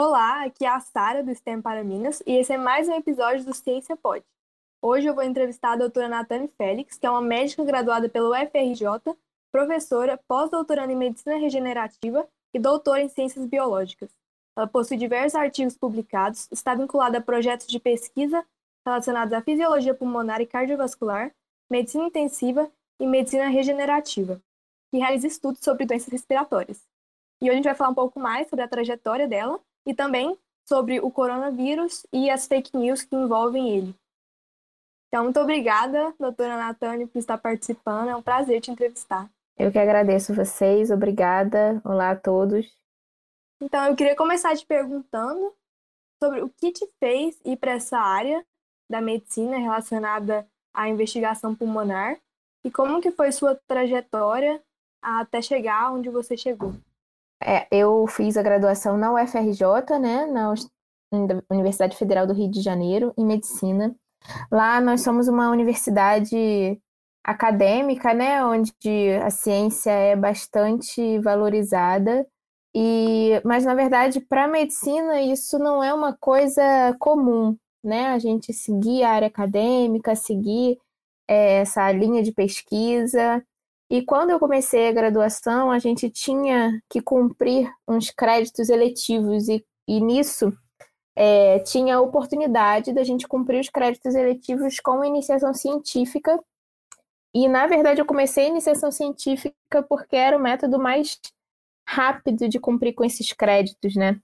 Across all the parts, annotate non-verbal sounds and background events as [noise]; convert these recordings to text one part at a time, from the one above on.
Olá, aqui é a Sara do STEM para Minas e esse é mais um episódio do Ciência Pode. Hoje eu vou entrevistar a doutora Natane Félix, que é uma médica graduada pelo UFRJ, professora, pós-doutoranda em Medicina Regenerativa e doutora em Ciências Biológicas. Ela possui diversos artigos publicados, está vinculada a projetos de pesquisa relacionados à fisiologia pulmonar e cardiovascular, medicina intensiva e medicina regenerativa, que realiza estudos sobre doenças respiratórias. E hoje a gente vai falar um pouco mais sobre a trajetória dela e também sobre o coronavírus e as fake news que envolvem ele. Então, muito obrigada, doutora Natane, por estar participando. É um prazer te entrevistar. Eu que agradeço vocês, obrigada. Olá a todos. Então, eu queria começar te perguntando sobre o que te fez ir para essa área da medicina relacionada à investigação pulmonar e como que foi sua trajetória até chegar onde você chegou. É, eu fiz a graduação na UFRJ, né, na Universidade Federal do Rio de Janeiro, em medicina. Lá nós somos uma universidade acadêmica, né, onde a ciência é bastante valorizada. E, mas na verdade, para a medicina isso não é uma coisa comum, né? A gente seguir a área acadêmica, seguir é, essa linha de pesquisa. E quando eu comecei a graduação, a gente tinha que cumprir uns créditos eletivos, e, e nisso é, tinha a oportunidade da gente cumprir os créditos eletivos com iniciação científica. E, na verdade, eu comecei a iniciação científica porque era o método mais rápido de cumprir com esses créditos, né?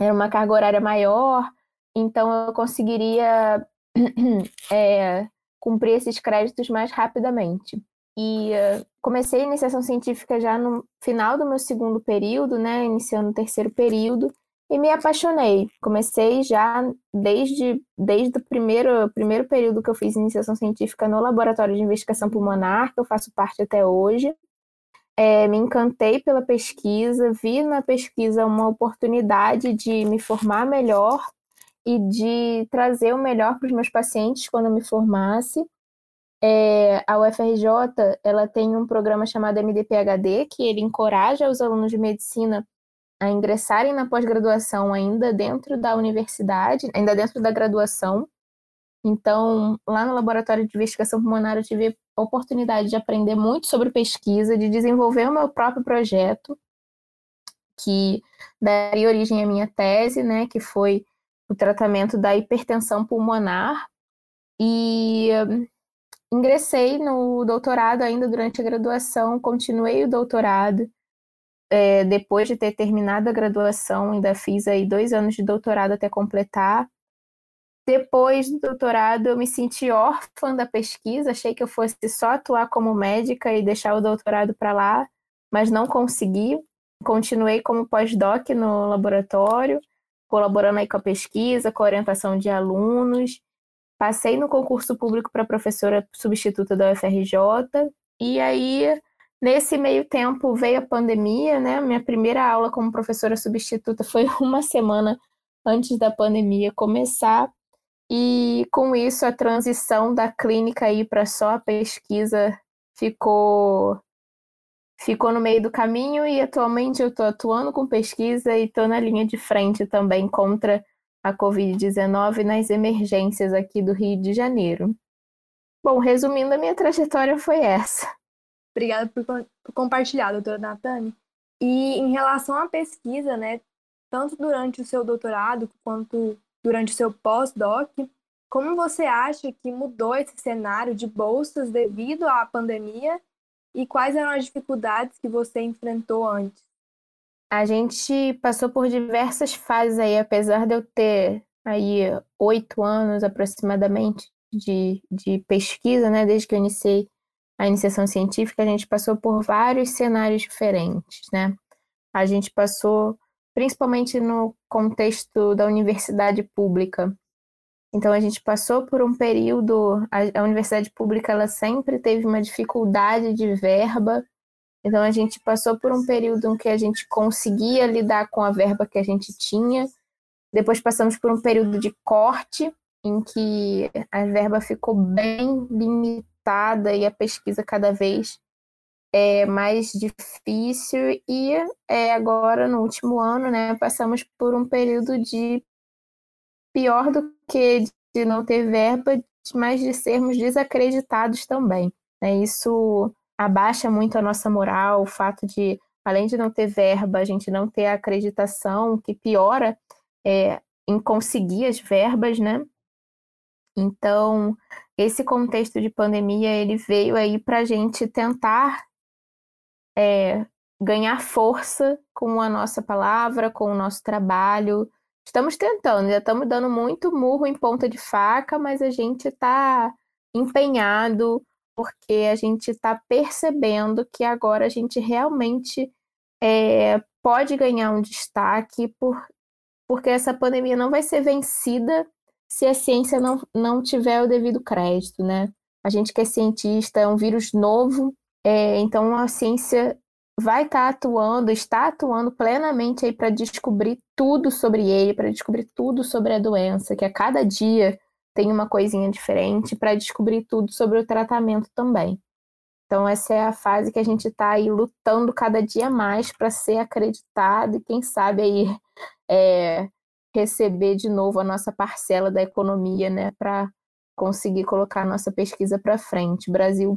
Era uma carga horária maior, então eu conseguiria [clears throat] é, cumprir esses créditos mais rapidamente. E uh, comecei a iniciação científica já no final do meu segundo período, né, iniciando o terceiro período, e me apaixonei. Comecei já desde, desde o primeiro, primeiro período que eu fiz iniciação científica no Laboratório de Investigação Pulmonar, que eu faço parte até hoje. É, me encantei pela pesquisa, vi na pesquisa uma oportunidade de me formar melhor e de trazer o melhor para os meus pacientes quando eu me formasse. É, a UFRJ ela tem um programa chamado MDPHD, que ele encoraja os alunos de medicina a ingressarem na pós-graduação ainda dentro da universidade, ainda dentro da graduação. Então, lá no Laboratório de Investigação Pulmonar, eu tive a oportunidade de aprender muito sobre pesquisa, de desenvolver o meu próprio projeto, que daria origem à minha tese, né, que foi o tratamento da hipertensão pulmonar. E ingressei no doutorado ainda durante a graduação, continuei o doutorado. É, depois de ter terminado a graduação, ainda fiz aí dois anos de doutorado até completar. Depois do doutorado, eu me senti órfã da pesquisa, achei que eu fosse só atuar como médica e deixar o doutorado para lá, mas não consegui. Continuei como pós-doc no laboratório, colaborando aí com a pesquisa, com a orientação de alunos, Passei no concurso público para professora substituta da UFRJ, e aí, nesse meio tempo, veio a pandemia, né? Minha primeira aula como professora substituta foi [laughs] uma semana antes da pandemia começar, e com isso a transição da clínica aí para só a pesquisa ficou ficou no meio do caminho. E atualmente eu estou atuando com pesquisa e estou na linha de frente também contra a Covid-19 nas emergências aqui do Rio de Janeiro. Bom, resumindo, a minha trajetória foi essa. Obrigada por, compartilhar, doutora Natane. E em relação à pesquisa, né, tanto durante o seu doutorado quanto durante o seu pós-doc, como você acha que mudou esse cenário de bolsas devido à pandemia e quais eram as dificuldades que você enfrentou antes? A gente passou por diversas fases aí, apesar de eu ter aí oito anos aproximadamente de, de pesquisa, né? Desde que eu iniciei a iniciação científica, a gente passou por vários cenários diferentes, né? A gente passou principalmente no contexto da universidade pública. Então a gente passou por um período, a, a universidade pública ela sempre teve uma dificuldade de verba então a gente passou por um período em que a gente conseguia lidar com a verba que a gente tinha. Depois passamos por um período de corte em que a verba ficou bem limitada e a pesquisa cada vez é mais difícil e é, agora no último ano, né, passamos por um período de pior do que de não ter verba, mas de sermos desacreditados também. Né? Isso abaixa muito a nossa moral, o fato de, além de não ter verba, a gente não ter acreditação, que piora é, em conseguir as verbas, né? Então, esse contexto de pandemia, ele veio aí para a gente tentar é, ganhar força com a nossa palavra, com o nosso trabalho. Estamos tentando, já estamos dando muito murro em ponta de faca, mas a gente está empenhado porque a gente está percebendo que agora a gente realmente é, pode ganhar um destaque por, porque essa pandemia não vai ser vencida se a ciência não, não tiver o devido crédito, né? A gente que é cientista, é um vírus novo, é, então a ciência vai estar tá atuando, está atuando plenamente aí para descobrir tudo sobre ele, para descobrir tudo sobre a doença, que a cada dia tem uma coisinha diferente, para descobrir tudo sobre o tratamento também. Então essa é a fase que a gente está aí lutando cada dia mais para ser acreditado e quem sabe aí [laughs] é, receber de novo a nossa parcela da economia, né, para conseguir colocar a nossa pesquisa para frente. O Brasil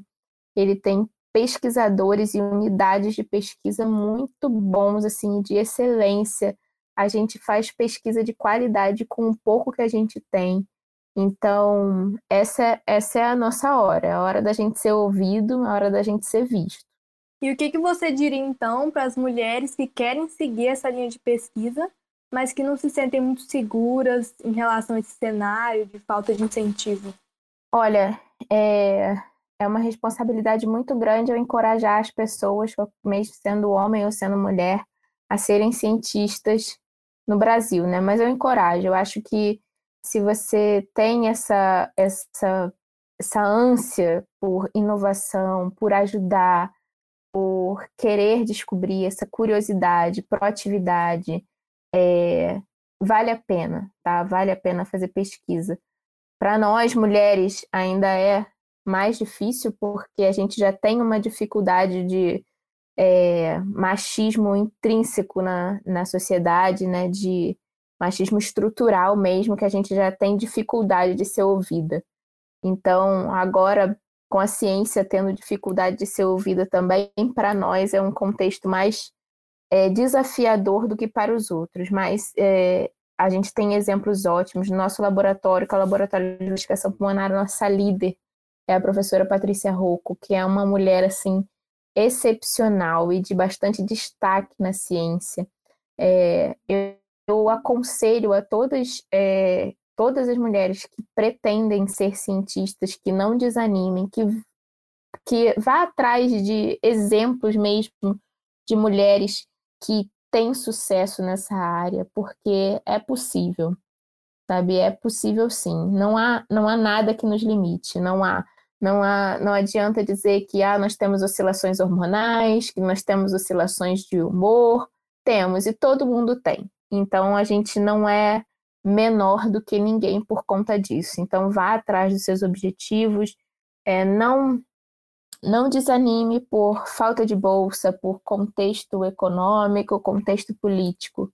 ele tem pesquisadores e unidades de pesquisa muito bons, assim, de excelência. A gente faz pesquisa de qualidade com o pouco que a gente tem. Então, essa, essa é a nossa hora, é a hora da gente ser ouvido, a hora da gente ser visto. E o que, que você diria, então, para as mulheres que querem seguir essa linha de pesquisa, mas que não se sentem muito seguras em relação a esse cenário de falta de incentivo? Olha, é, é uma responsabilidade muito grande eu encorajar as pessoas, mesmo sendo homem ou sendo mulher, a serem cientistas no Brasil, né? Mas eu encorajo. Eu acho que se você tem essa essa essa ânsia por inovação, por ajudar, por querer descobrir, essa curiosidade, proatividade, é, vale a pena, tá? Vale a pena fazer pesquisa. Para nós mulheres ainda é mais difícil porque a gente já tem uma dificuldade de é, machismo intrínseco na, na sociedade, né? De machismo estrutural mesmo, que a gente já tem dificuldade de ser ouvida. Então, agora, com a ciência tendo dificuldade de ser ouvida também, para nós é um contexto mais é, desafiador do que para os outros. Mas é, a gente tem exemplos ótimos. No nosso laboratório, que é o Laboratório de Investigação Pulmonar, nossa líder é a professora Patrícia Rocco, que é uma mulher assim excepcional e de bastante destaque na ciência. É, eu, eu, aconselho a todas, é, todas as mulheres que pretendem ser cientistas que não desanimem, que, que vá atrás de exemplos mesmo de mulheres que têm sucesso nessa área, porque é possível, sabe? É possível sim. Não há, não há nada que nos limite, não há não, há, não adianta dizer que ah, nós temos oscilações hormonais, que nós temos oscilações de humor. Temos, e todo mundo tem. Então, a gente não é menor do que ninguém por conta disso. Então, vá atrás dos seus objetivos. É, não, não desanime por falta de bolsa, por contexto econômico, contexto político.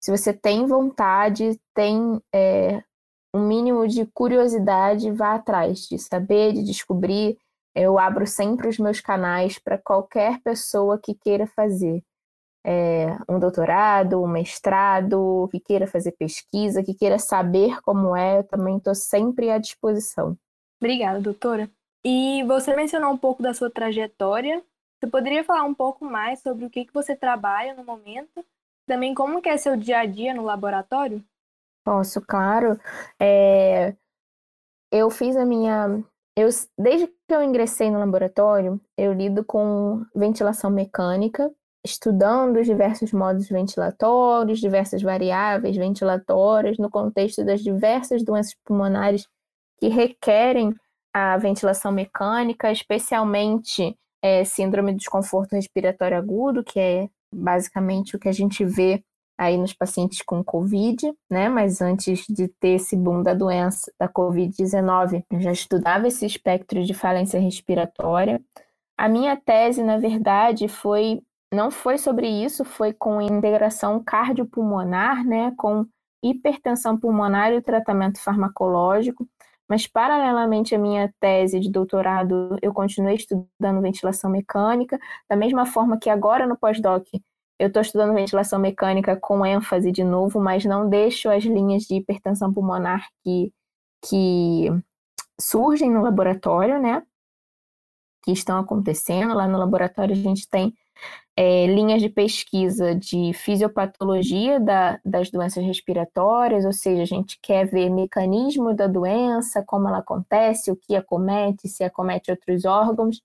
Se você tem vontade, tem é, um mínimo de curiosidade, vá atrás de saber, de descobrir. Eu abro sempre os meus canais para qualquer pessoa que queira fazer é, um doutorado, um mestrado, que queira fazer pesquisa, que queira saber como é, eu também estou sempre à disposição. Obrigada, doutora. E você mencionou um pouco da sua trajetória. Você poderia falar um pouco mais sobre o que, que você trabalha no momento? Também como que é seu dia a dia no laboratório? Posso, claro. É, eu fiz a minha. Eu, desde que eu ingressei no laboratório, eu lido com ventilação mecânica, estudando os diversos modos ventilatórios, diversas variáveis ventilatórias, no contexto das diversas doenças pulmonares que requerem a ventilação mecânica, especialmente é, síndrome de desconforto respiratório agudo, que é basicamente o que a gente vê aí nos pacientes com Covid, né? Mas antes de ter esse boom da doença, da Covid-19, já estudava esse espectro de falência respiratória. a minha tese, na verdade, foi não foi sobre isso, foi com integração cardiopulmonar, né, com hipertensão pulmonar e o tratamento farmacológico. Mas, paralelamente à minha tese de doutorado, eu continuei estudando ventilação mecânica, da mesma forma que agora no pós-doc eu estou estudando ventilação mecânica com ênfase de novo, mas não deixo as linhas de hipertensão pulmonar que, que surgem no laboratório, né? Que estão acontecendo. Lá no laboratório a gente tem é, linhas de pesquisa de fisiopatologia da, das doenças respiratórias, ou seja, a gente quer ver mecanismo da doença, como ela acontece, o que acomete, se acomete outros órgãos.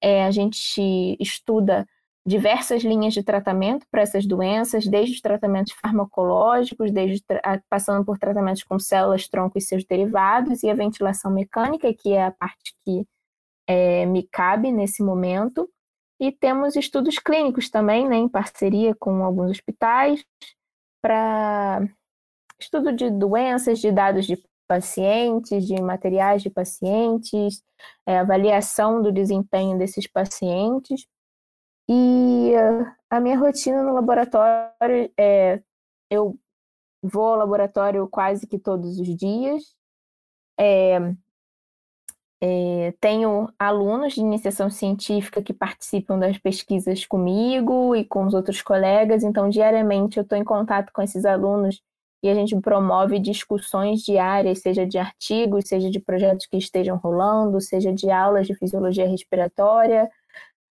É, a gente estuda diversas linhas de tratamento para essas doenças, desde os tratamentos farmacológicos, desde passando por tratamentos com células tronco e seus derivados, e a ventilação mecânica, que é a parte que é, me cabe nesse momento. E temos estudos clínicos também, né, em parceria com alguns hospitais, para estudo de doenças, de dados de pacientes, de materiais de pacientes, é, avaliação do desempenho desses pacientes. E a minha rotina no laboratório é: eu vou ao laboratório quase que todos os dias. É, é, tenho alunos de iniciação científica que participam das pesquisas comigo e com os outros colegas, então diariamente eu estou em contato com esses alunos e a gente promove discussões diárias, seja de artigos, seja de projetos que estejam rolando, seja de aulas de fisiologia respiratória.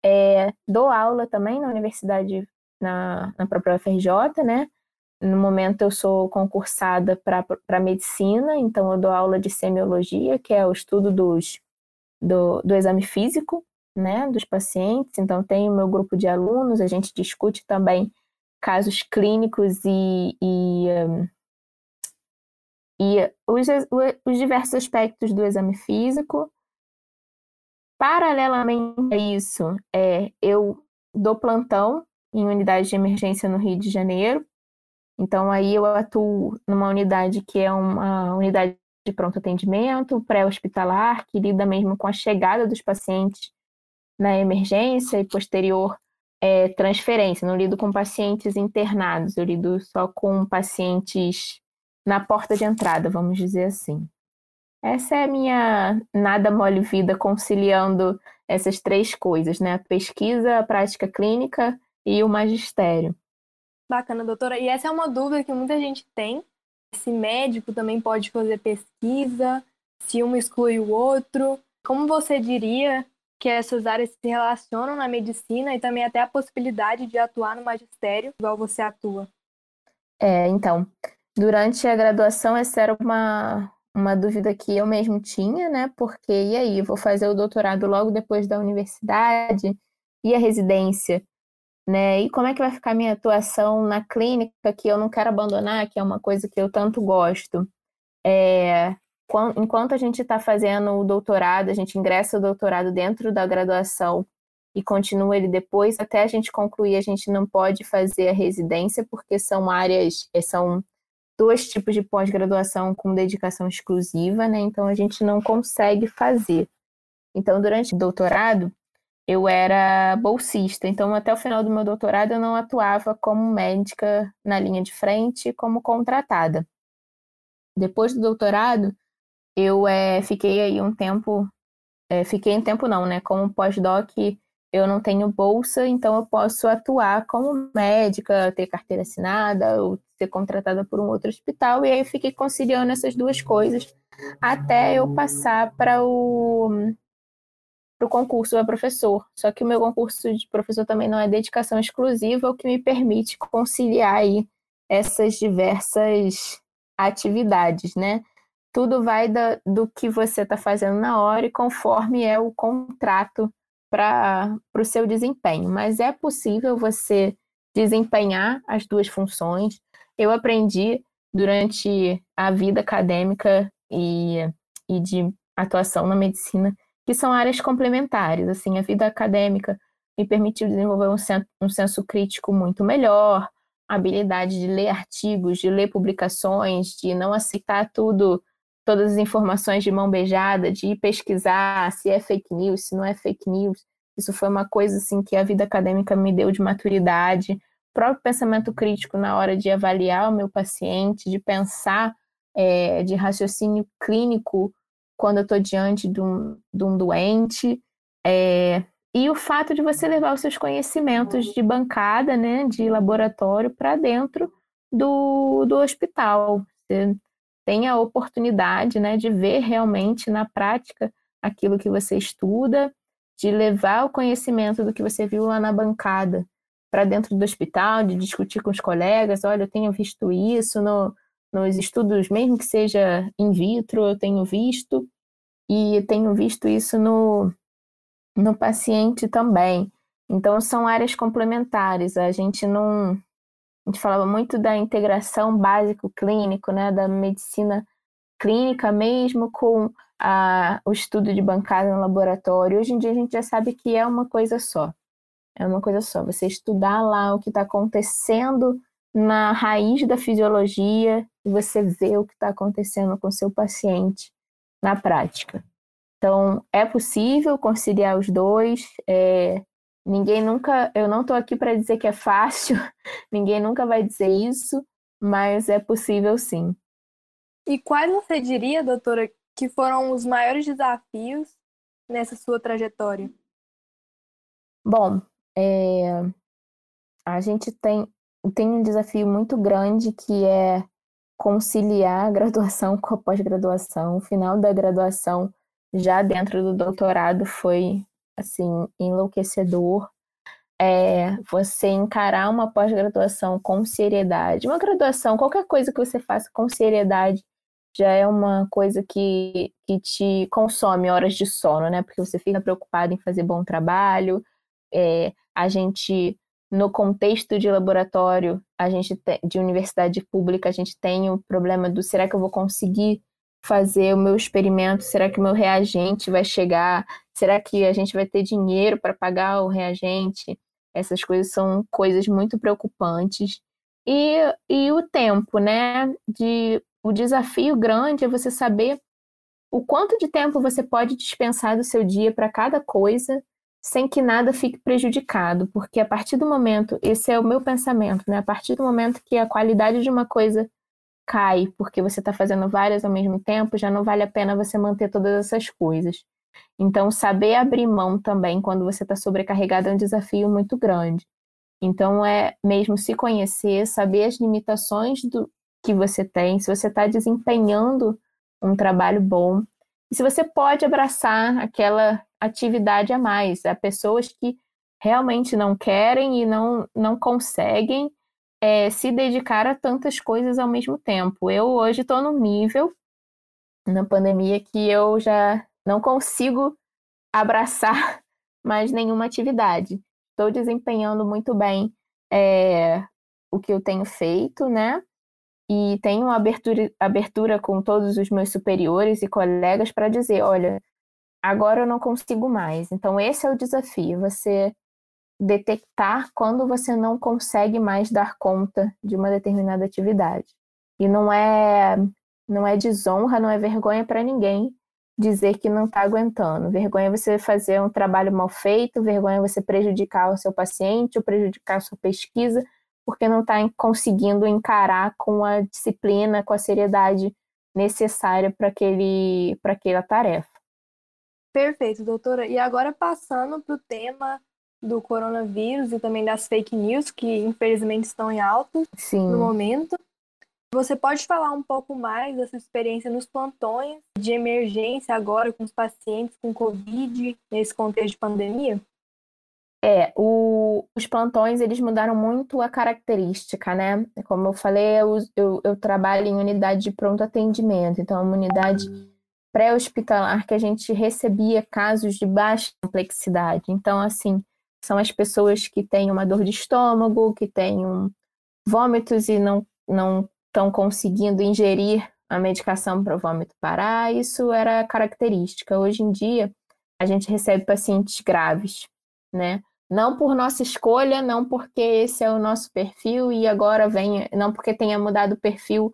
É, dou aula também na universidade, na, na própria UFRJ, né? No momento eu sou concursada para medicina, então eu dou aula de semiologia, que é o estudo dos, do, do exame físico, né, dos pacientes. Então tenho meu grupo de alunos, a gente discute também casos clínicos e, e, um, e os, os diversos aspectos do exame físico. Paralelamente a isso, é, eu dou plantão em unidade de emergência no Rio de Janeiro, então, aí eu atuo numa unidade que é uma unidade de pronto atendimento, pré-hospitalar, que lida mesmo com a chegada dos pacientes na emergência e posterior é, transferência. Não lido com pacientes internados, eu lido só com pacientes na porta de entrada, vamos dizer assim. Essa é a minha nada mole vida conciliando essas três coisas, né? A pesquisa, a prática clínica e o magistério. Bacana, doutora. E essa é uma dúvida que muita gente tem. Se médico também pode fazer pesquisa, se um exclui o outro. Como você diria que essas áreas se relacionam na medicina e também até a possibilidade de atuar no magistério, igual você atua? É, então, durante a graduação, essa era uma, uma dúvida que eu mesmo tinha, né? Porque, e aí, vou fazer o doutorado logo depois da universidade e a residência? Né? E como é que vai ficar minha atuação na clínica que eu não quero abandonar, que é uma coisa que eu tanto gosto. É, enquanto a gente está fazendo o doutorado, a gente ingressa o doutorado dentro da graduação e continua ele depois, até a gente concluir, a gente não pode fazer a residência, porque são áreas, é, são dois tipos de pós-graduação com dedicação exclusiva, né? Então a gente não consegue fazer. Então, durante o doutorado, eu era bolsista, então até o final do meu doutorado eu não atuava como médica na linha de frente, como contratada. Depois do doutorado, eu é, fiquei aí um tempo, é, fiquei um tempo não, né? Como pós-doc, eu não tenho bolsa, então eu posso atuar como médica, ter carteira assinada ou ser contratada por um outro hospital, e aí eu fiquei conciliando essas duas coisas até eu passar para o para o concurso para professor. Só que o meu concurso de professor também não é dedicação exclusiva, o que me permite conciliar aí essas diversas atividades, né? Tudo vai da, do que você está fazendo na hora e conforme é o contrato para o seu desempenho. Mas é possível você desempenhar as duas funções. Eu aprendi durante a vida acadêmica e, e de atuação na medicina que são áreas complementares. Assim, a vida acadêmica me permitiu desenvolver um senso, um senso crítico muito melhor, a habilidade de ler artigos, de ler publicações, de não aceitar tudo, todas as informações de mão beijada, de pesquisar se é fake news, se não é fake news. Isso foi uma coisa assim que a vida acadêmica me deu de maturidade, o próprio pensamento crítico na hora de avaliar o meu paciente, de pensar é, de raciocínio clínico quando eu estou diante de um, de um doente. É, e o fato de você levar os seus conhecimentos de bancada, né, de laboratório, para dentro do, do hospital. Você tem a oportunidade né, de ver realmente na prática aquilo que você estuda, de levar o conhecimento do que você viu lá na bancada para dentro do hospital, de discutir com os colegas, olha, eu tenho visto isso no, nos estudos, mesmo que seja in vitro, eu tenho visto, e tenho visto isso no, no paciente também. Então, são áreas complementares. A gente não. A gente falava muito da integração básico-clínico, né, da medicina clínica mesmo com a, o estudo de bancada no laboratório. Hoje em dia a gente já sabe que é uma coisa só. É uma coisa só. Você estudar lá o que está acontecendo na raiz da fisiologia e você vê o que está acontecendo com o seu paciente na prática. Então, é possível conciliar os dois. É, ninguém nunca, eu não estou aqui para dizer que é fácil, [laughs] ninguém nunca vai dizer isso, mas é possível sim. E quais você diria, doutora, que foram os maiores desafios nessa sua trajetória? Bom, é, a gente tem, tem um desafio muito grande que é conciliar a graduação com a pós-graduação. O final da graduação, já dentro do doutorado, foi assim enlouquecedor. É, você encarar uma pós-graduação com seriedade, uma graduação, qualquer coisa que você faça com seriedade, já é uma coisa que, que te consome horas de sono, né? Porque você fica preocupado em fazer bom trabalho. É, a gente no contexto de laboratório, a gente te, de universidade pública, a gente tem o problema do será que eu vou conseguir fazer o meu experimento? Será que o meu reagente vai chegar? Será que a gente vai ter dinheiro para pagar o reagente? Essas coisas são coisas muito preocupantes. E, e o tempo, né? De, o desafio grande é você saber o quanto de tempo você pode dispensar do seu dia para cada coisa sem que nada fique prejudicado, porque a partir do momento, esse é o meu pensamento, né? A partir do momento que a qualidade de uma coisa cai, porque você está fazendo várias ao mesmo tempo, já não vale a pena você manter todas essas coisas. Então, saber abrir mão também quando você está sobrecarregado é um desafio muito grande. Então, é mesmo se conhecer, saber as limitações do que você tem, se você está desempenhando um trabalho bom, e se você pode abraçar aquela atividade a mais. Há pessoas que realmente não querem e não, não conseguem é, se dedicar a tantas coisas ao mesmo tempo. Eu hoje estou num nível na pandemia que eu já não consigo abraçar [laughs] mais nenhuma atividade. Estou desempenhando muito bem é, o que eu tenho feito, né? E tenho abertura, abertura com todos os meus superiores e colegas para dizer: olha, agora eu não consigo mais. Então, esse é o desafio, você detectar quando você não consegue mais dar conta de uma determinada atividade. E não é não é desonra, não é vergonha para ninguém dizer que não está aguentando. Vergonha é você fazer um trabalho mal feito, vergonha é você prejudicar o seu paciente ou prejudicar a sua pesquisa, porque não está conseguindo encarar com a disciplina, com a seriedade necessária para aquela tarefa. Perfeito, doutora. E agora passando para o tema do coronavírus e também das fake news, que infelizmente estão em alta Sim. no momento. Você pode falar um pouco mais dessa experiência nos plantões de emergência agora com os pacientes com Covid nesse contexto de pandemia? É, o, os plantões eles mudaram muito a característica, né? Como eu falei, eu, eu, eu trabalho em unidade de pronto atendimento, então é uma unidade pré-hospitalar que a gente recebia casos de baixa complexidade. Então, assim, são as pessoas que têm uma dor de estômago, que têm um vômitos e não não estão conseguindo ingerir a medicação para o vômito parar. Isso era característica. Hoje em dia, a gente recebe pacientes graves, né? Não por nossa escolha, não porque esse é o nosso perfil e agora vem, não porque tenha mudado o perfil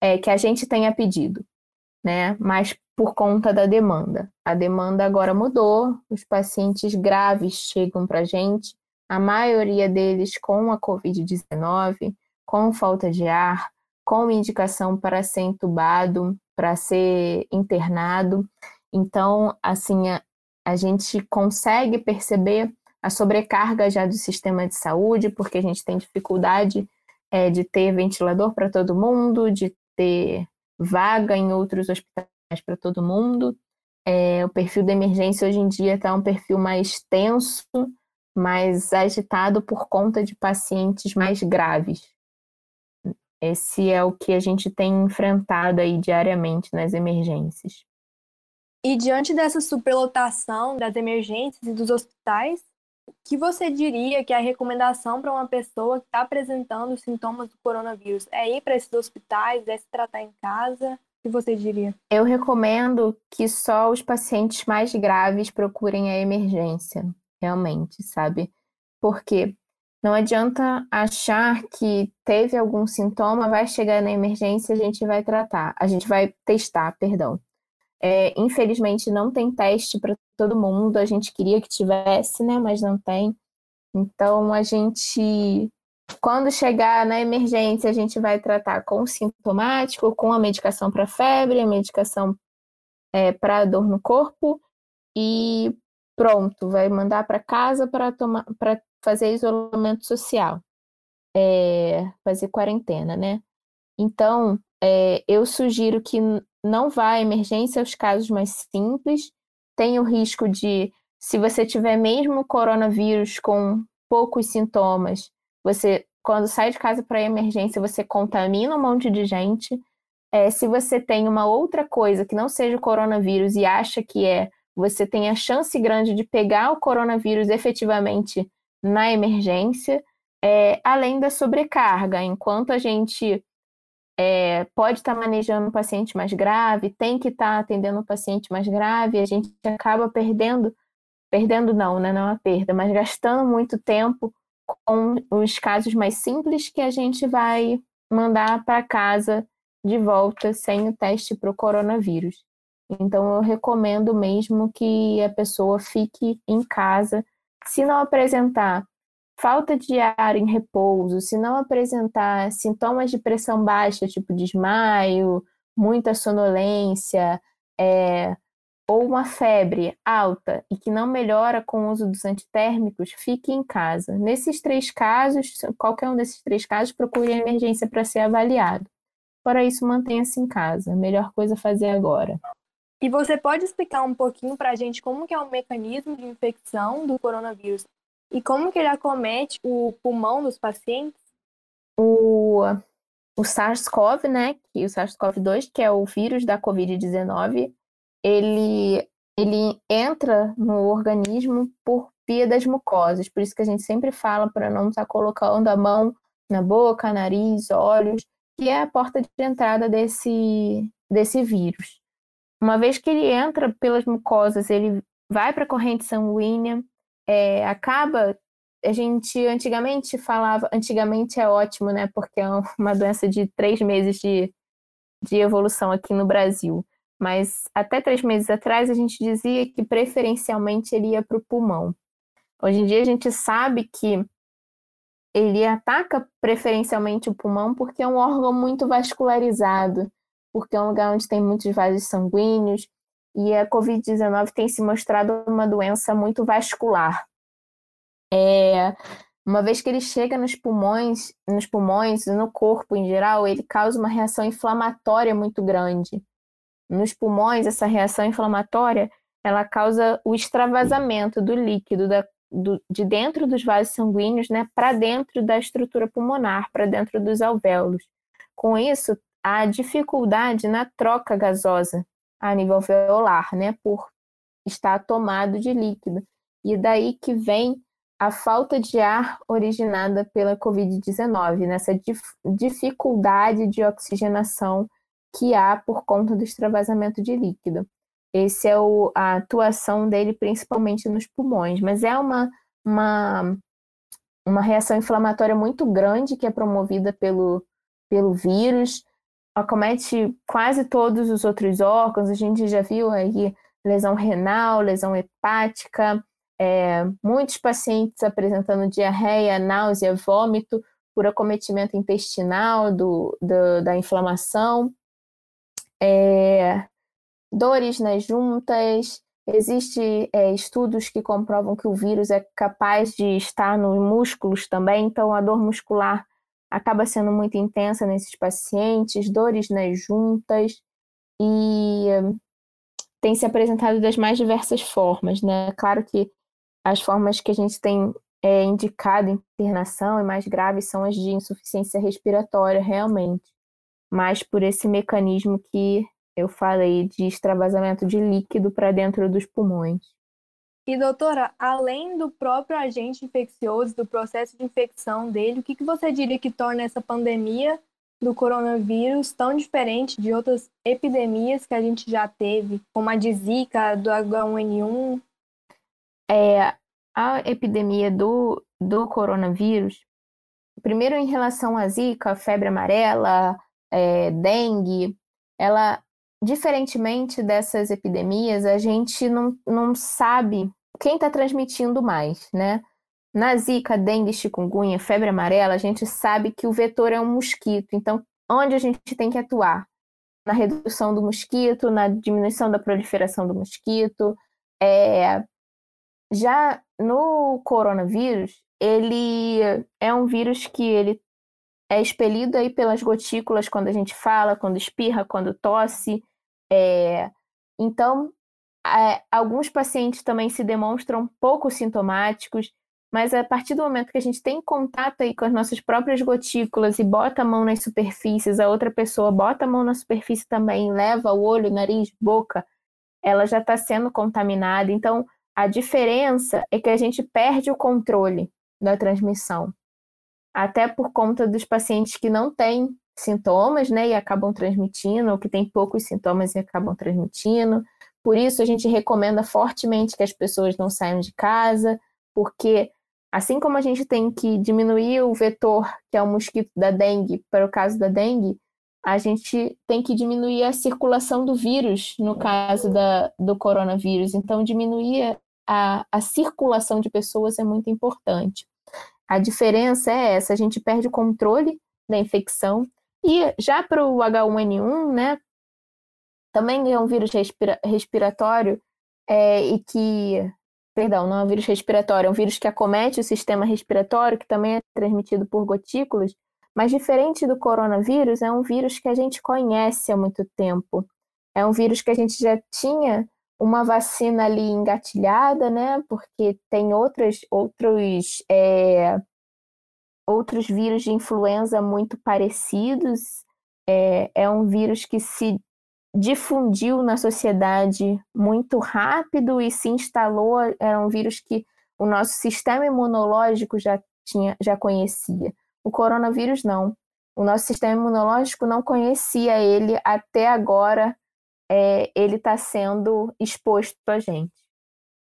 é, que a gente tenha pedido, né? Mas por conta da demanda. A demanda agora mudou, os pacientes graves chegam para a gente, a maioria deles com a Covid-19, com falta de ar, com indicação para ser entubado, para ser internado. Então, assim, a, a gente consegue perceber a sobrecarga já do sistema de saúde, porque a gente tem dificuldade é, de ter ventilador para todo mundo, de ter vaga em outros hospitais para todo mundo. É, o perfil da emergência hoje em dia está um perfil mais tenso, mais agitado por conta de pacientes mais graves. Esse é o que a gente tem enfrentado aí diariamente nas emergências. E diante dessa superlotação das emergências e dos hospitais, o que você diria que é a recomendação para uma pessoa que está apresentando sintomas do coronavírus? É ir para esses hospitais, é se tratar em casa? Que você diria? Eu recomendo que só os pacientes mais graves procurem a emergência, realmente, sabe? Porque não adianta achar que teve algum sintoma, vai chegar na emergência, a gente vai tratar, a gente vai testar, perdão. É, infelizmente não tem teste para todo mundo, a gente queria que tivesse, né, mas não tem. Então a gente, quando chegar na emergência, a gente vai tratar com sintomático, com a medicação para febre, a medicação é, para dor no corpo e pronto, vai mandar para casa para tomar, para fazer isolamento social, é, fazer quarentena, né? Então, é, eu sugiro que não vá à emergência aos casos mais simples. Tem o risco de, se você tiver mesmo coronavírus com poucos sintomas, você, quando sai de casa para emergência, você contamina um monte de gente. É, se você tem uma outra coisa que não seja o coronavírus e acha que é, você tem a chance grande de pegar o coronavírus efetivamente na emergência, é, além da sobrecarga. Enquanto a gente é, pode estar tá manejando um paciente mais grave, tem que estar tá atendendo um paciente mais grave, a gente acaba perdendo, perdendo não, né, não é uma perda, mas gastando muito tempo com os casos mais simples que a gente vai mandar para casa de volta sem o teste para o coronavírus. Então eu recomendo mesmo que a pessoa fique em casa se não apresentar falta de ar em repouso, se não apresentar sintomas de pressão baixa, tipo desmaio, muita sonolência, é, ou uma febre alta e que não melhora com o uso dos antitérmicos, fique em casa. Nesses três casos, qualquer um desses três casos, procure a emergência para ser avaliado. Para isso, mantenha-se em casa. Melhor coisa a fazer agora. E você pode explicar um pouquinho para a gente como que é o mecanismo de infecção do coronavírus e como que ele acomete o pulmão dos pacientes? O, o SARS-CoV, né, o SARS-CoV-2, que é o vírus da COVID-19, ele, ele entra no organismo por via das mucosas, por isso que a gente sempre fala para não estar colocando a mão na boca, nariz, olhos, que é a porta de entrada desse, desse vírus. Uma vez que ele entra pelas mucosas, ele vai para a corrente sanguínea, é, acaba. A gente antigamente falava, antigamente é ótimo, né? Porque é uma doença de três meses de, de evolução aqui no Brasil. Mas até três meses atrás a gente dizia que preferencialmente ele ia para o pulmão. Hoje em dia a gente sabe que ele ataca preferencialmente o pulmão porque é um órgão muito vascularizado porque é um lugar onde tem muitos vasos sanguíneos e a Covid-19 tem se mostrado uma doença muito vascular. É, uma vez que ele chega nos pulmões, nos pulmões e no corpo em geral, ele causa uma reação inflamatória muito grande. Nos pulmões, essa reação inflamatória ela causa o extravasamento do líquido da, do, de dentro dos vasos sanguíneos né, para dentro da estrutura pulmonar, para dentro dos alvéolos. Com isso, a dificuldade na troca gasosa a nível alveolar, né, por estar tomado de líquido. E daí que vem a falta de ar originada pela Covid-19, nessa dif dificuldade de oxigenação que há por conta do extravasamento de líquido. Essa é o, a atuação dele principalmente nos pulmões, mas é uma, uma, uma reação inflamatória muito grande que é promovida pelo, pelo vírus, acomete quase todos os outros órgãos. A gente já viu aí lesão renal, lesão hepática, é, muitos pacientes apresentando diarreia, náusea, vômito por acometimento intestinal do, do da inflamação, é, dores nas juntas. Existem é, estudos que comprovam que o vírus é capaz de estar nos músculos também, então a dor muscular acaba sendo muito intensa nesses pacientes, dores nas juntas e tem se apresentado das mais diversas formas, né? Claro que as formas que a gente tem é, indicado internação e mais graves são as de insuficiência respiratória, realmente, mas por esse mecanismo que eu falei de extravasamento de líquido para dentro dos pulmões. E doutora, além do próprio agente infeccioso, do processo de infecção dele, o que, que você diria que torna essa pandemia do coronavírus tão diferente de outras epidemias que a gente já teve, como a de Zika, do H1N1? É, a epidemia do, do coronavírus, primeiro em relação à Zika, febre amarela, é, dengue, ela diferentemente dessas epidemias, a gente não, não sabe quem está transmitindo mais, né? Na zika, dengue, chikungunya, febre amarela, a gente sabe que o vetor é um mosquito. Então, onde a gente tem que atuar? Na redução do mosquito, na diminuição da proliferação do mosquito. É... Já no coronavírus, ele é um vírus que ele é expelido aí pelas gotículas quando a gente fala, quando espirra, quando tosse. É, então, é, alguns pacientes também se demonstram pouco sintomáticos, mas a partir do momento que a gente tem contato aí com as nossas próprias gotículas e bota a mão nas superfícies, a outra pessoa bota a mão na superfície também, leva o olho, nariz, boca, ela já está sendo contaminada. Então, a diferença é que a gente perde o controle da transmissão. Até por conta dos pacientes que não têm sintomas, né, e acabam transmitindo, ou que tem poucos sintomas e acabam transmitindo. Por isso, a gente recomenda fortemente que as pessoas não saiam de casa, porque assim como a gente tem que diminuir o vetor, que é o mosquito da dengue, para o caso da dengue, a gente tem que diminuir a circulação do vírus, no caso da, do coronavírus. Então, diminuir a, a circulação de pessoas é muito importante. A diferença é essa: a gente perde o controle da infecção e já para o H1N1, né, também é um vírus respira respiratório é, e que, perdão, não é um vírus respiratório, é um vírus que acomete o sistema respiratório, que também é transmitido por gotículas, mas diferente do coronavírus, é um vírus que a gente conhece há muito tempo. É um vírus que a gente já tinha uma vacina ali engatilhada, né? Porque tem outras, outros é, outros vírus de influenza muito parecidos. É, é um vírus que se difundiu na sociedade muito rápido e se instalou. Era um vírus que o nosso sistema imunológico já tinha, já conhecia. O coronavírus não. O nosso sistema imunológico não conhecia ele até agora. É, ele está sendo exposto a gente.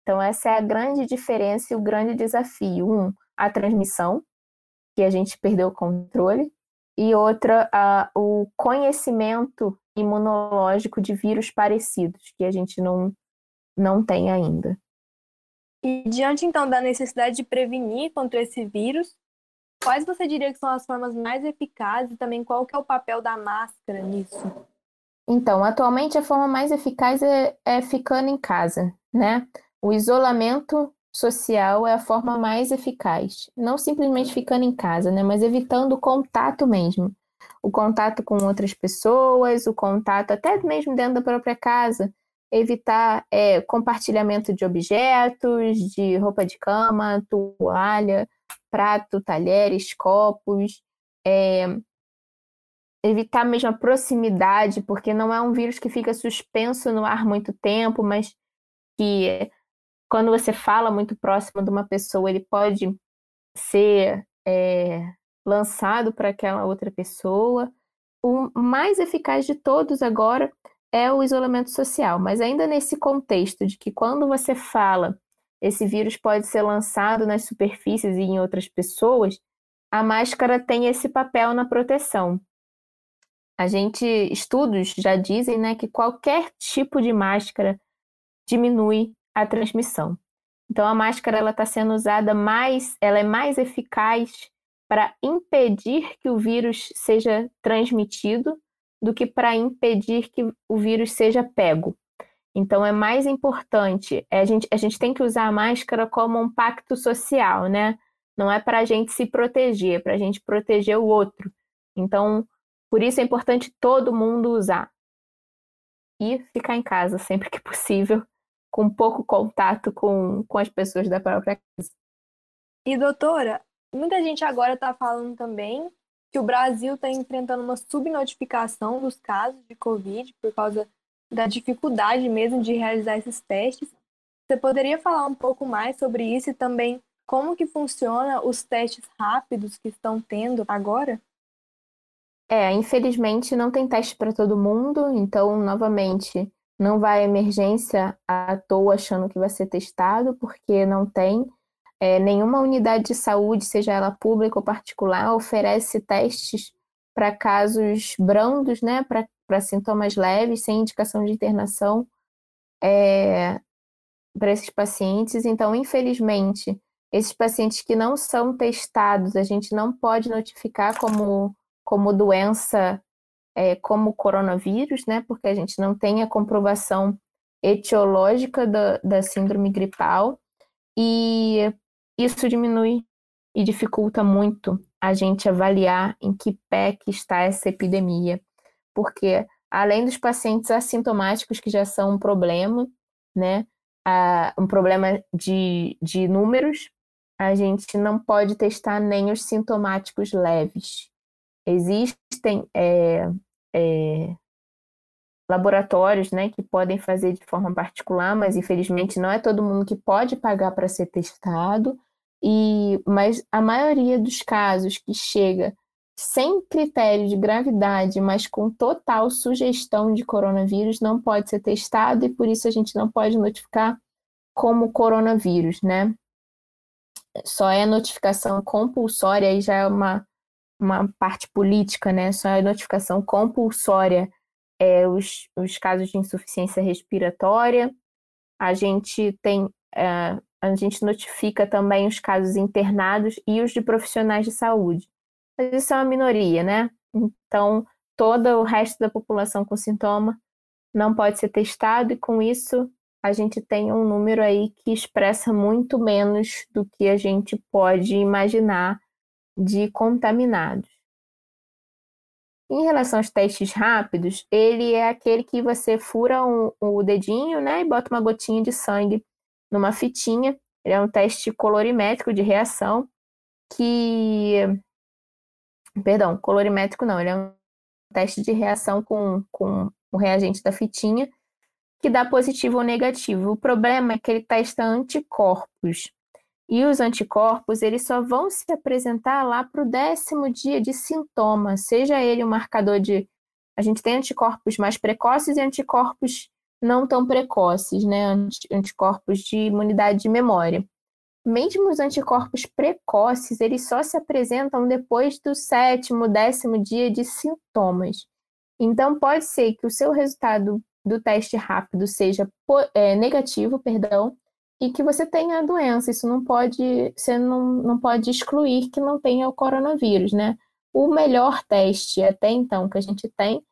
Então essa é a grande diferença e o grande desafio. Um, a transmissão, que a gente perdeu o controle, e outra, a, o conhecimento imunológico de vírus parecidos, que a gente não, não tem ainda. E diante então da necessidade de prevenir contra esse vírus, quais você diria que são as formas mais eficazes e também qual que é o papel da máscara nisso? Então, atualmente a forma mais eficaz é, é ficando em casa, né? O isolamento social é a forma mais eficaz. Não simplesmente ficando em casa, né? Mas evitando o contato mesmo. O contato com outras pessoas, o contato até mesmo dentro da própria casa. Evitar é, compartilhamento de objetos, de roupa de cama, toalha, prato, talheres, copos. É, evitar mesmo a proximidade, porque não é um vírus que fica suspenso no ar muito tempo, mas que quando você fala muito próximo de uma pessoa, ele pode ser é, lançado para aquela outra pessoa. O mais eficaz de todos agora é o isolamento social, mas ainda nesse contexto de que quando você fala, esse vírus pode ser lançado nas superfícies e em outras pessoas, a máscara tem esse papel na proteção. A gente, estudos já dizem, né, que qualquer tipo de máscara diminui a transmissão. Então a máscara ela está sendo usada mais, ela é mais eficaz para impedir que o vírus seja transmitido do que para impedir que o vírus seja pego. Então é mais importante, é, a gente, a gente tem que usar a máscara como um pacto social, né? Não é para a gente se proteger, é para a gente proteger o outro. Então, por isso é importante todo mundo usar. E ficar em casa sempre que possível, com pouco contato com, com as pessoas da própria casa. E doutora, muita gente agora está falando também que o Brasil está enfrentando uma subnotificação dos casos de Covid por causa da dificuldade mesmo de realizar esses testes. Você poderia falar um pouco mais sobre isso e também como que funciona os testes rápidos que estão tendo agora? É, infelizmente não tem teste para todo mundo, então, novamente, não vai à emergência à toa achando que vai ser testado, porque não tem. É, nenhuma unidade de saúde, seja ela pública ou particular, oferece testes para casos brandos, né, para sintomas leves, sem indicação de internação é, para esses pacientes. Então, infelizmente, esses pacientes que não são testados, a gente não pode notificar como, como doença, é, como coronavírus, né? Porque a gente não tem a comprovação etiológica da, da síndrome gripal. E isso diminui e dificulta muito a gente avaliar em que pé que está essa epidemia. Porque, além dos pacientes assintomáticos, que já são um problema, né? um problema de, de números, a gente não pode testar nem os sintomáticos leves. Existem é, é, laboratórios né, que podem fazer de forma particular, mas infelizmente não é todo mundo que pode pagar para ser testado. E, mas a maioria dos casos que chega sem critério de gravidade, mas com total sugestão de coronavírus, não pode ser testado e por isso a gente não pode notificar como coronavírus, né? só é notificação compulsória, aí já é uma, uma parte política, né? Só é notificação compulsória é, os, os casos de insuficiência respiratória. A gente tem. É, a gente notifica também os casos internados e os de profissionais de saúde. Mas isso é uma minoria, né? Então, todo o resto da população com sintoma não pode ser testado, e com isso a gente tem um número aí que expressa muito menos do que a gente pode imaginar de contaminados. Em relação aos testes rápidos, ele é aquele que você fura um, o dedinho, né, e bota uma gotinha de sangue numa fitinha. Ele é um teste colorimétrico de reação que, perdão, colorimétrico não, ele é um teste de reação com, com o reagente da fitinha que dá positivo ou negativo. O problema é que ele testa anticorpos. E os anticorpos, eles só vão se apresentar lá para o décimo dia de sintoma, seja ele um marcador de. A gente tem anticorpos mais precoces e anticorpos não tão precoces, né? Anticorpos de imunidade de memória. Mesmo os anticorpos precoces, eles só se apresentam depois do sétimo, décimo dia de sintomas. Então, pode ser que o seu resultado do teste rápido seja é, negativo, perdão, e que você tenha a doença. Isso não pode, você não, não pode excluir que não tenha o coronavírus, né? O melhor teste até então que a gente tem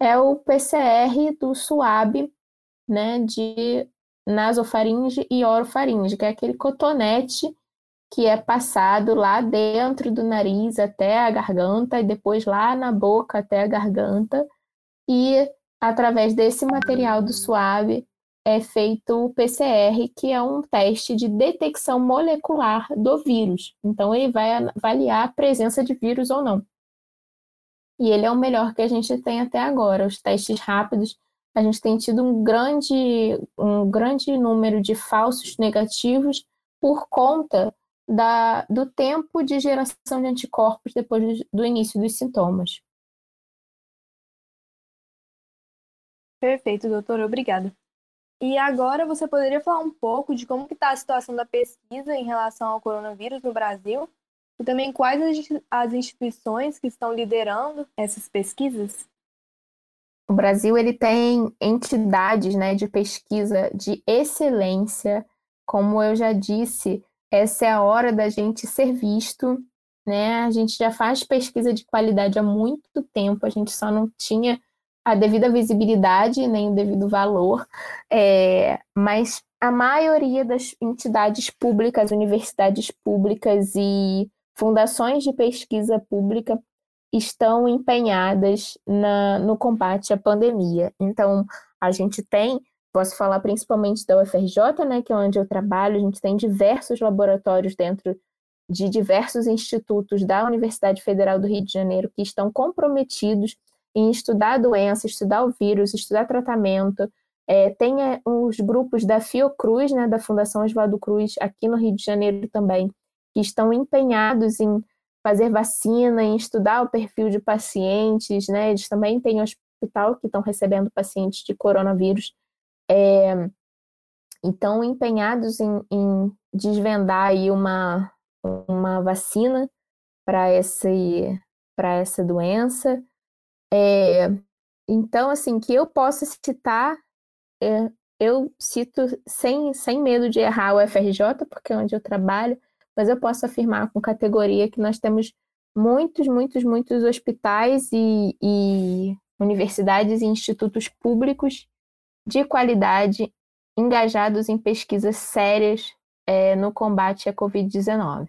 é o PCR do SUAB, né, de nasofaringe e orofaringe, que é aquele cotonete que é passado lá dentro do nariz até a garganta e depois lá na boca até a garganta. E através desse material do suave é feito o PCR, que é um teste de detecção molecular do vírus. Então, ele vai avaliar a presença de vírus ou não. E ele é o melhor que a gente tem até agora. Os testes rápidos, a gente tem tido um grande, um grande número de falsos negativos por conta da, do tempo de geração de anticorpos depois do início dos sintomas. Perfeito, doutora, obrigada. E agora você poderia falar um pouco de como está a situação da pesquisa em relação ao coronavírus no Brasil e também quais as instituições que estão liderando essas pesquisas? o Brasil ele tem entidades né, de pesquisa de excelência. Como eu já disse, essa é a hora da gente ser visto. Né? A gente já faz pesquisa de qualidade há muito tempo, a gente só não tinha a devida visibilidade nem o devido valor, é, mas a maioria das entidades públicas, universidades públicas e fundações de pesquisa pública estão empenhadas na, no combate à pandemia. Então, a gente tem, posso falar principalmente da UFRJ, né, que é onde eu trabalho, a gente tem diversos laboratórios dentro de diversos institutos da Universidade Federal do Rio de Janeiro que estão comprometidos em estudar a doença, estudar o vírus, estudar tratamento. É, tem os grupos da Fiocruz, né, da Fundação Oswaldo Cruz, aqui no Rio de Janeiro também, que estão empenhados em fazer vacina, em estudar o perfil de pacientes, né? Eles também têm hospital que estão recebendo pacientes de coronavírus. É, estão empenhados em, em, desvendar aí uma, uma vacina para essa doença. É, então, assim, que eu possa citar, é, eu cito sem, sem medo de errar o FRJ, porque é onde eu trabalho, mas eu posso afirmar com categoria que nós temos muitos, muitos, muitos hospitais e, e universidades e institutos públicos de qualidade engajados em pesquisas sérias é, no combate à Covid-19.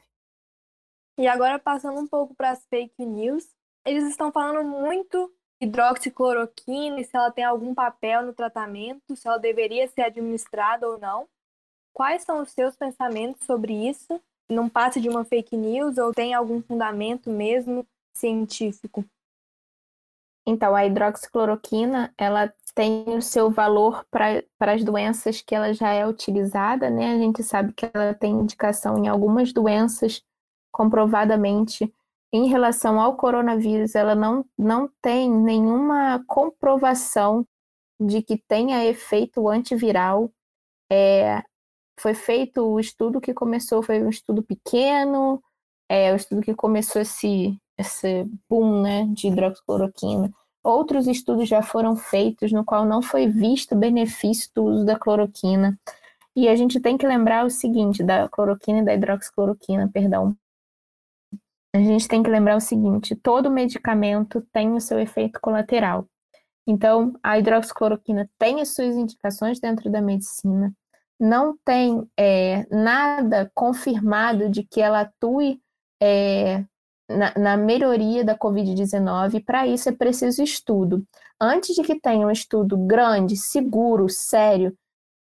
E agora, passando um pouco para as fake news, eles estão falando muito hidroxicloroquina e se ela tem algum papel no tratamento, se ela deveria ser administrada ou não. Quais são os seus pensamentos sobre isso? não passe de uma fake news ou tem algum fundamento mesmo científico? Então, a hidroxicloroquina, ela tem o seu valor para as doenças que ela já é utilizada, né? A gente sabe que ela tem indicação em algumas doenças, comprovadamente. Em relação ao coronavírus, ela não, não tem nenhuma comprovação de que tenha efeito antiviral. É, foi feito o estudo que começou, foi um estudo pequeno, é, o estudo que começou esse, esse boom né, de hidroxicloroquina. Outros estudos já foram feitos no qual não foi visto benefício do uso da cloroquina. E a gente tem que lembrar o seguinte, da cloroquina e da hidroxicloroquina, perdão. A gente tem que lembrar o seguinte, todo medicamento tem o seu efeito colateral. Então, a hidroxicloroquina tem as suas indicações dentro da medicina, não tem é, nada confirmado de que ela atue é, na, na, melhoria da Covid-19. Para isso é preciso estudo. Antes de que tenha um estudo grande, seguro, sério,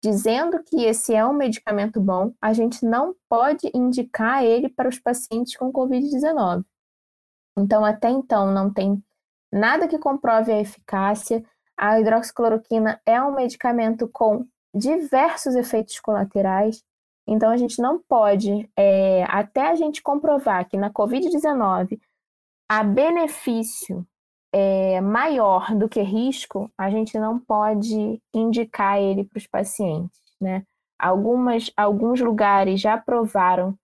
dizendo que esse é um medicamento bom, a gente não pode indicar ele para os pacientes com Covid-19. Então, até então, não tem nada que comprove a eficácia. A hidroxicloroquina é um medicamento com diversos efeitos colaterais. Então, a gente não pode, é, até a gente comprovar que na Covid-19 há benefício é, maior do que risco, a gente não pode indicar ele para os pacientes. Né? Algumas, alguns lugares já provaram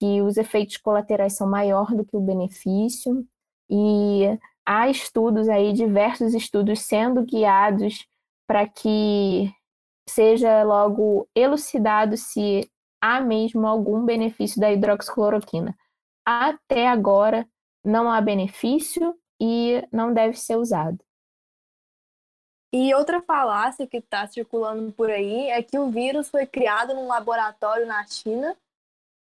que os efeitos colaterais são maior do que o benefício, e há estudos aí, diversos estudos sendo guiados para que seja logo elucidado se há mesmo algum benefício da hidroxicloroquina. Até agora, não há benefício e não deve ser usado. E outra falácia que está circulando por aí é que o vírus foi criado num laboratório na China. O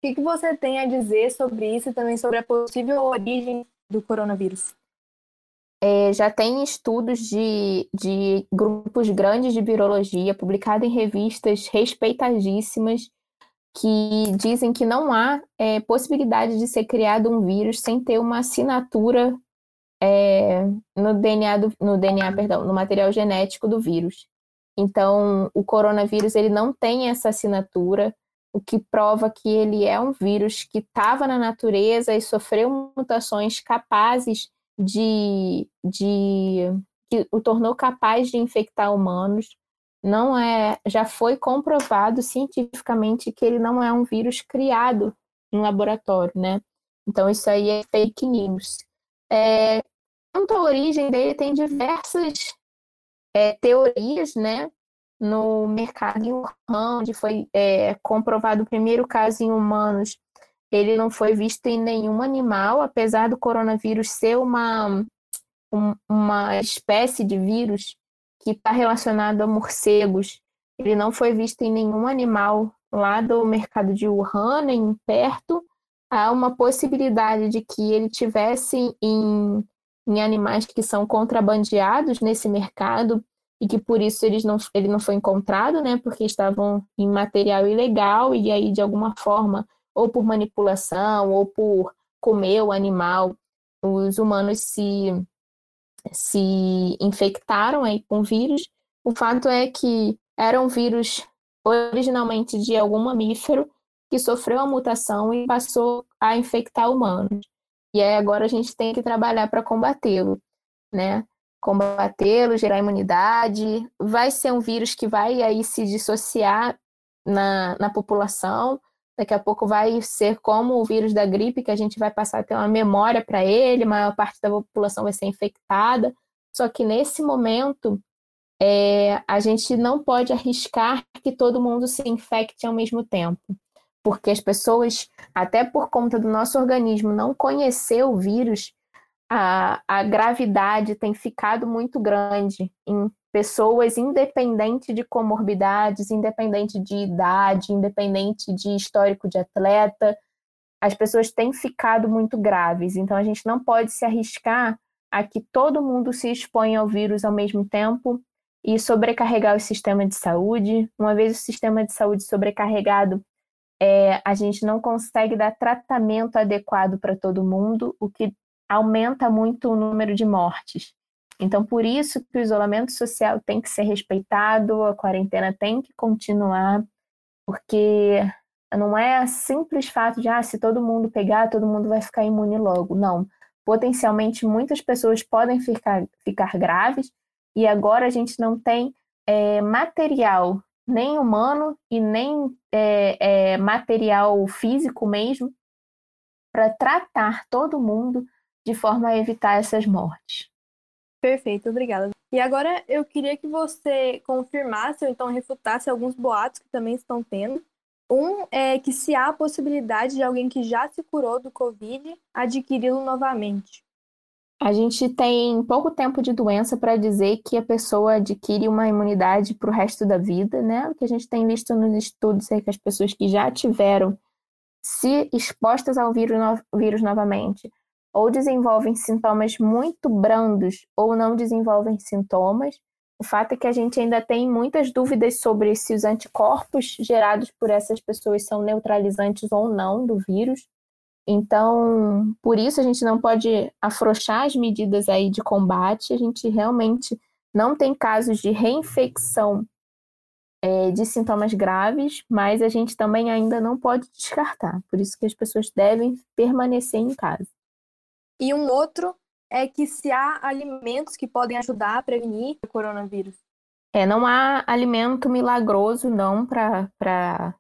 que, que você tem a dizer sobre isso e também sobre a possível origem do coronavírus? É, já tem estudos de, de grupos grandes de virologia, publicados em revistas respeitadíssimas, que dizem que não há é, possibilidade de ser criado um vírus sem ter uma assinatura é, no DNA, do, no DNA, perdão, no material genético do vírus. Então, o coronavírus ele não tem essa assinatura, o que prova que ele é um vírus que estava na natureza e sofreu mutações capazes de, de que o tornou capaz de infectar humanos. Não é, já foi comprovado cientificamente que ele não é um vírus criado em laboratório, né? Então isso aí é fake news. É, quanto à origem dele, tem diversas é, teorias, né, no mercado em Wuhan, onde foi é, comprovado o primeiro caso em humanos. Ele não foi visto em nenhum animal, apesar do coronavírus ser uma, um, uma espécie de vírus que está relacionado a morcegos. Ele não foi visto em nenhum animal lá do mercado de Wuhan, nem perto. Há uma possibilidade de que ele tivesse em, em animais que são contrabandeados nesse mercado e que por isso eles não, ele não foi encontrado, né? Porque estavam em material ilegal e aí de alguma forma, ou por manipulação, ou por comer o animal, os humanos se se infectaram aí com vírus. O fato é que era um vírus originalmente de algum mamífero que sofreu a mutação e passou a infectar humanos. E aí agora a gente tem que trabalhar para combatê-lo, né? Combatê-lo, gerar imunidade. Vai ser um vírus que vai aí se dissociar na, na população. Daqui a pouco vai ser como o vírus da gripe, que a gente vai passar a ter uma memória para ele, a maior parte da população vai ser infectada. Só que nesse momento, é, a gente não pode arriscar que todo mundo se infecte ao mesmo tempo. Porque as pessoas, até por conta do nosso organismo não conhecer o vírus, a, a gravidade tem ficado muito grande em pessoas independente de comorbidades, independente de idade, independente de histórico de atleta, as pessoas têm ficado muito graves. Então a gente não pode se arriscar a que todo mundo se exponha ao vírus ao mesmo tempo e sobrecarregar o sistema de saúde. Uma vez o sistema de saúde sobrecarregado, é, a gente não consegue dar tratamento adequado para todo mundo, o que aumenta muito o número de mortes. Então, por isso que o isolamento social tem que ser respeitado, a quarentena tem que continuar, porque não é simples fato de, ah, se todo mundo pegar, todo mundo vai ficar imune logo. Não. Potencialmente, muitas pessoas podem ficar, ficar graves, e agora a gente não tem é, material, nem humano e nem é, é, material físico mesmo, para tratar todo mundo de forma a evitar essas mortes. Perfeito, obrigada. E agora eu queria que você confirmasse ou então refutasse alguns boatos que também estão tendo. Um é que se há a possibilidade de alguém que já se curou do Covid adquiri-lo novamente. A gente tem pouco tempo de doença para dizer que a pessoa adquire uma imunidade para o resto da vida, né? O que a gente tem visto nos estudos é que as pessoas que já tiveram se expostas ao vírus, no vírus novamente ou desenvolvem sintomas muito brandos ou não desenvolvem sintomas. O fato é que a gente ainda tem muitas dúvidas sobre se os anticorpos gerados por essas pessoas são neutralizantes ou não do vírus. Então, por isso a gente não pode afrouxar as medidas aí de combate. A gente realmente não tem casos de reinfecção é, de sintomas graves, mas a gente também ainda não pode descartar. Por isso que as pessoas devem permanecer em casa. E um outro é que se há alimentos que podem ajudar a prevenir o coronavírus. É, não há alimento milagroso, não, para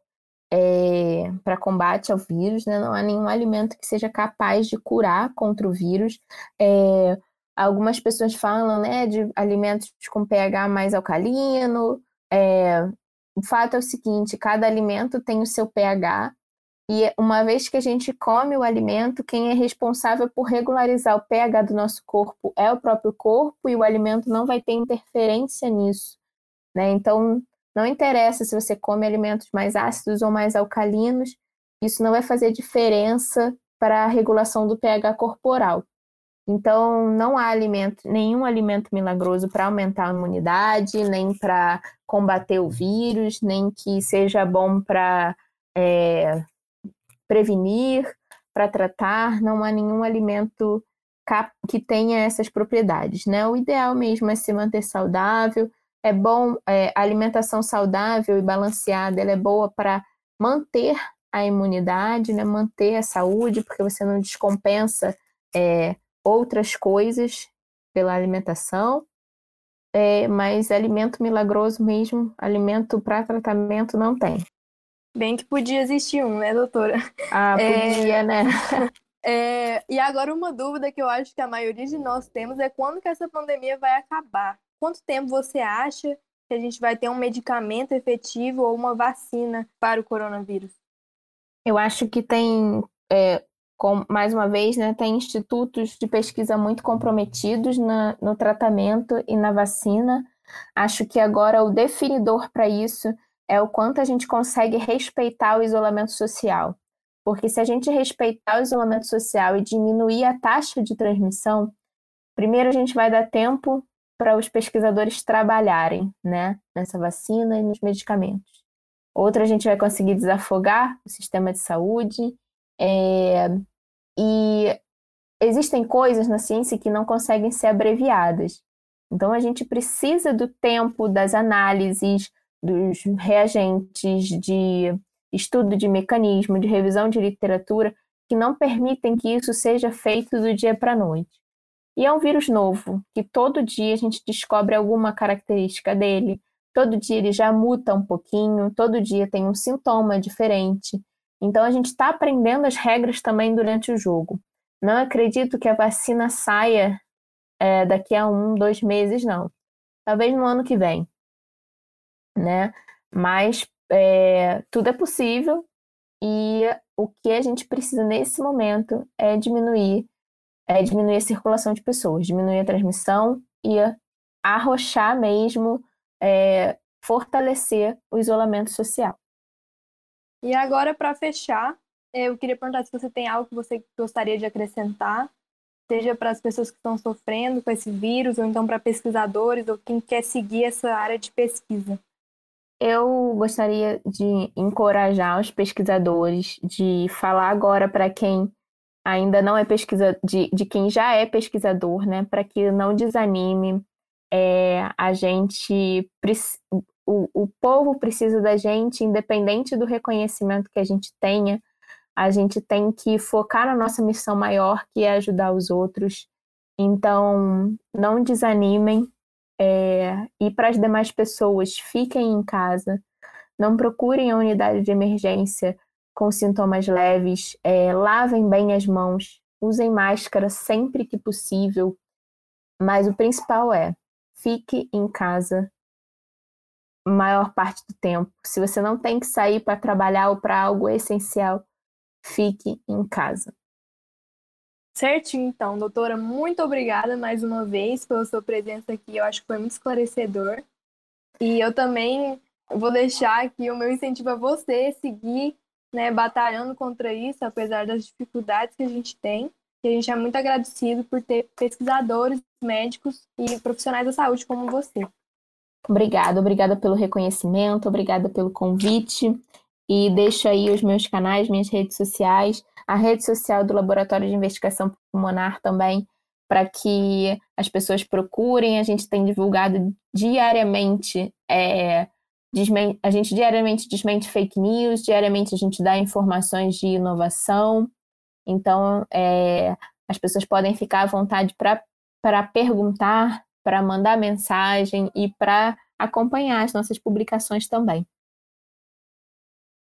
é, para combate ao vírus, né? Não há nenhum alimento que seja capaz de curar contra o vírus. É, algumas pessoas falam, né, de alimentos com pH mais alcalino. É, o fato é o seguinte: cada alimento tem o seu pH e uma vez que a gente come o alimento, quem é responsável por regularizar o pH do nosso corpo é o próprio corpo e o alimento não vai ter interferência nisso. Né? Então, não interessa se você come alimentos mais ácidos ou mais alcalinos, isso não vai fazer diferença para a regulação do pH corporal. Então, não há alimento, nenhum alimento milagroso para aumentar a imunidade, nem para combater o vírus, nem que seja bom para é, prevenir, para tratar, não há nenhum alimento que tenha essas propriedades, né? O ideal mesmo é se manter saudável, é bom, é, a alimentação saudável e balanceada, ela é boa para manter a imunidade, né? Manter a saúde, porque você não descompensa é, outras coisas pela alimentação. É, mas alimento milagroso mesmo, alimento para tratamento não tem. Bem que podia existir um, né, doutora? Ah, podia, é... né? [laughs] É... E agora uma dúvida que eu acho que a maioria de nós temos é quando que essa pandemia vai acabar? Quanto tempo você acha que a gente vai ter um medicamento efetivo ou uma vacina para o coronavírus? Eu acho que tem, é, com, mais uma vez, né, tem institutos de pesquisa muito comprometidos na, no tratamento e na vacina. Acho que agora o definidor para isso é o quanto a gente consegue respeitar o isolamento social. Porque se a gente respeitar o isolamento social e diminuir a taxa de transmissão, primeiro a gente vai dar tempo para os pesquisadores trabalharem né, nessa vacina e nos medicamentos. Outra, a gente vai conseguir desafogar o sistema de saúde. É, e existem coisas na ciência que não conseguem ser abreviadas. Então, a gente precisa do tempo das análises, dos reagentes, de estudo de mecanismo, de revisão de literatura, que não permitem que isso seja feito do dia para a noite. E é um vírus novo, que todo dia a gente descobre alguma característica dele, todo dia ele já muta um pouquinho, todo dia tem um sintoma diferente. Então a gente está aprendendo as regras também durante o jogo. Não acredito que a vacina saia é, daqui a um, dois meses, não. Talvez no ano que vem, né? Mas é, tudo é possível e o que a gente precisa nesse momento é diminuir, é diminuir a circulação de pessoas, diminuir a transmissão e arrochar mesmo é, fortalecer o isolamento social. E agora, para fechar, eu queria perguntar se você tem algo que você gostaria de acrescentar, seja para as pessoas que estão sofrendo com esse vírus, ou então para pesquisadores, ou quem quer seguir essa área de pesquisa. Eu gostaria de encorajar os pesquisadores, de falar agora para quem ainda não é pesquisador, de, de quem já é pesquisador, né, para que não desanime, é, a gente o, o povo precisa da gente, independente do reconhecimento que a gente tenha, a gente tem que focar na nossa missão maior, que é ajudar os outros. Então, não desanimem. É, e para as demais pessoas, fiquem em casa, não procurem a unidade de emergência com sintomas leves, é, lavem bem as mãos, usem máscara sempre que possível, mas o principal é fique em casa maior parte do tempo. Se você não tem que sair para trabalhar ou para algo essencial, fique em casa. Certinho, então, doutora, muito obrigada mais uma vez pela sua presença aqui. Eu acho que foi muito esclarecedor. E eu também vou deixar aqui o meu incentivo a você seguir né, batalhando contra isso, apesar das dificuldades que a gente tem. E a gente é muito agradecido por ter pesquisadores, médicos e profissionais da saúde como você. Obrigada, obrigada pelo reconhecimento, obrigada pelo convite. E deixo aí os meus canais, minhas redes sociais, a rede social do Laboratório de Investigação Pulmonar também, para que as pessoas procurem. A gente tem divulgado diariamente, é, a gente diariamente desmente fake news, diariamente a gente dá informações de inovação. Então, é, as pessoas podem ficar à vontade para perguntar, para mandar mensagem e para acompanhar as nossas publicações também.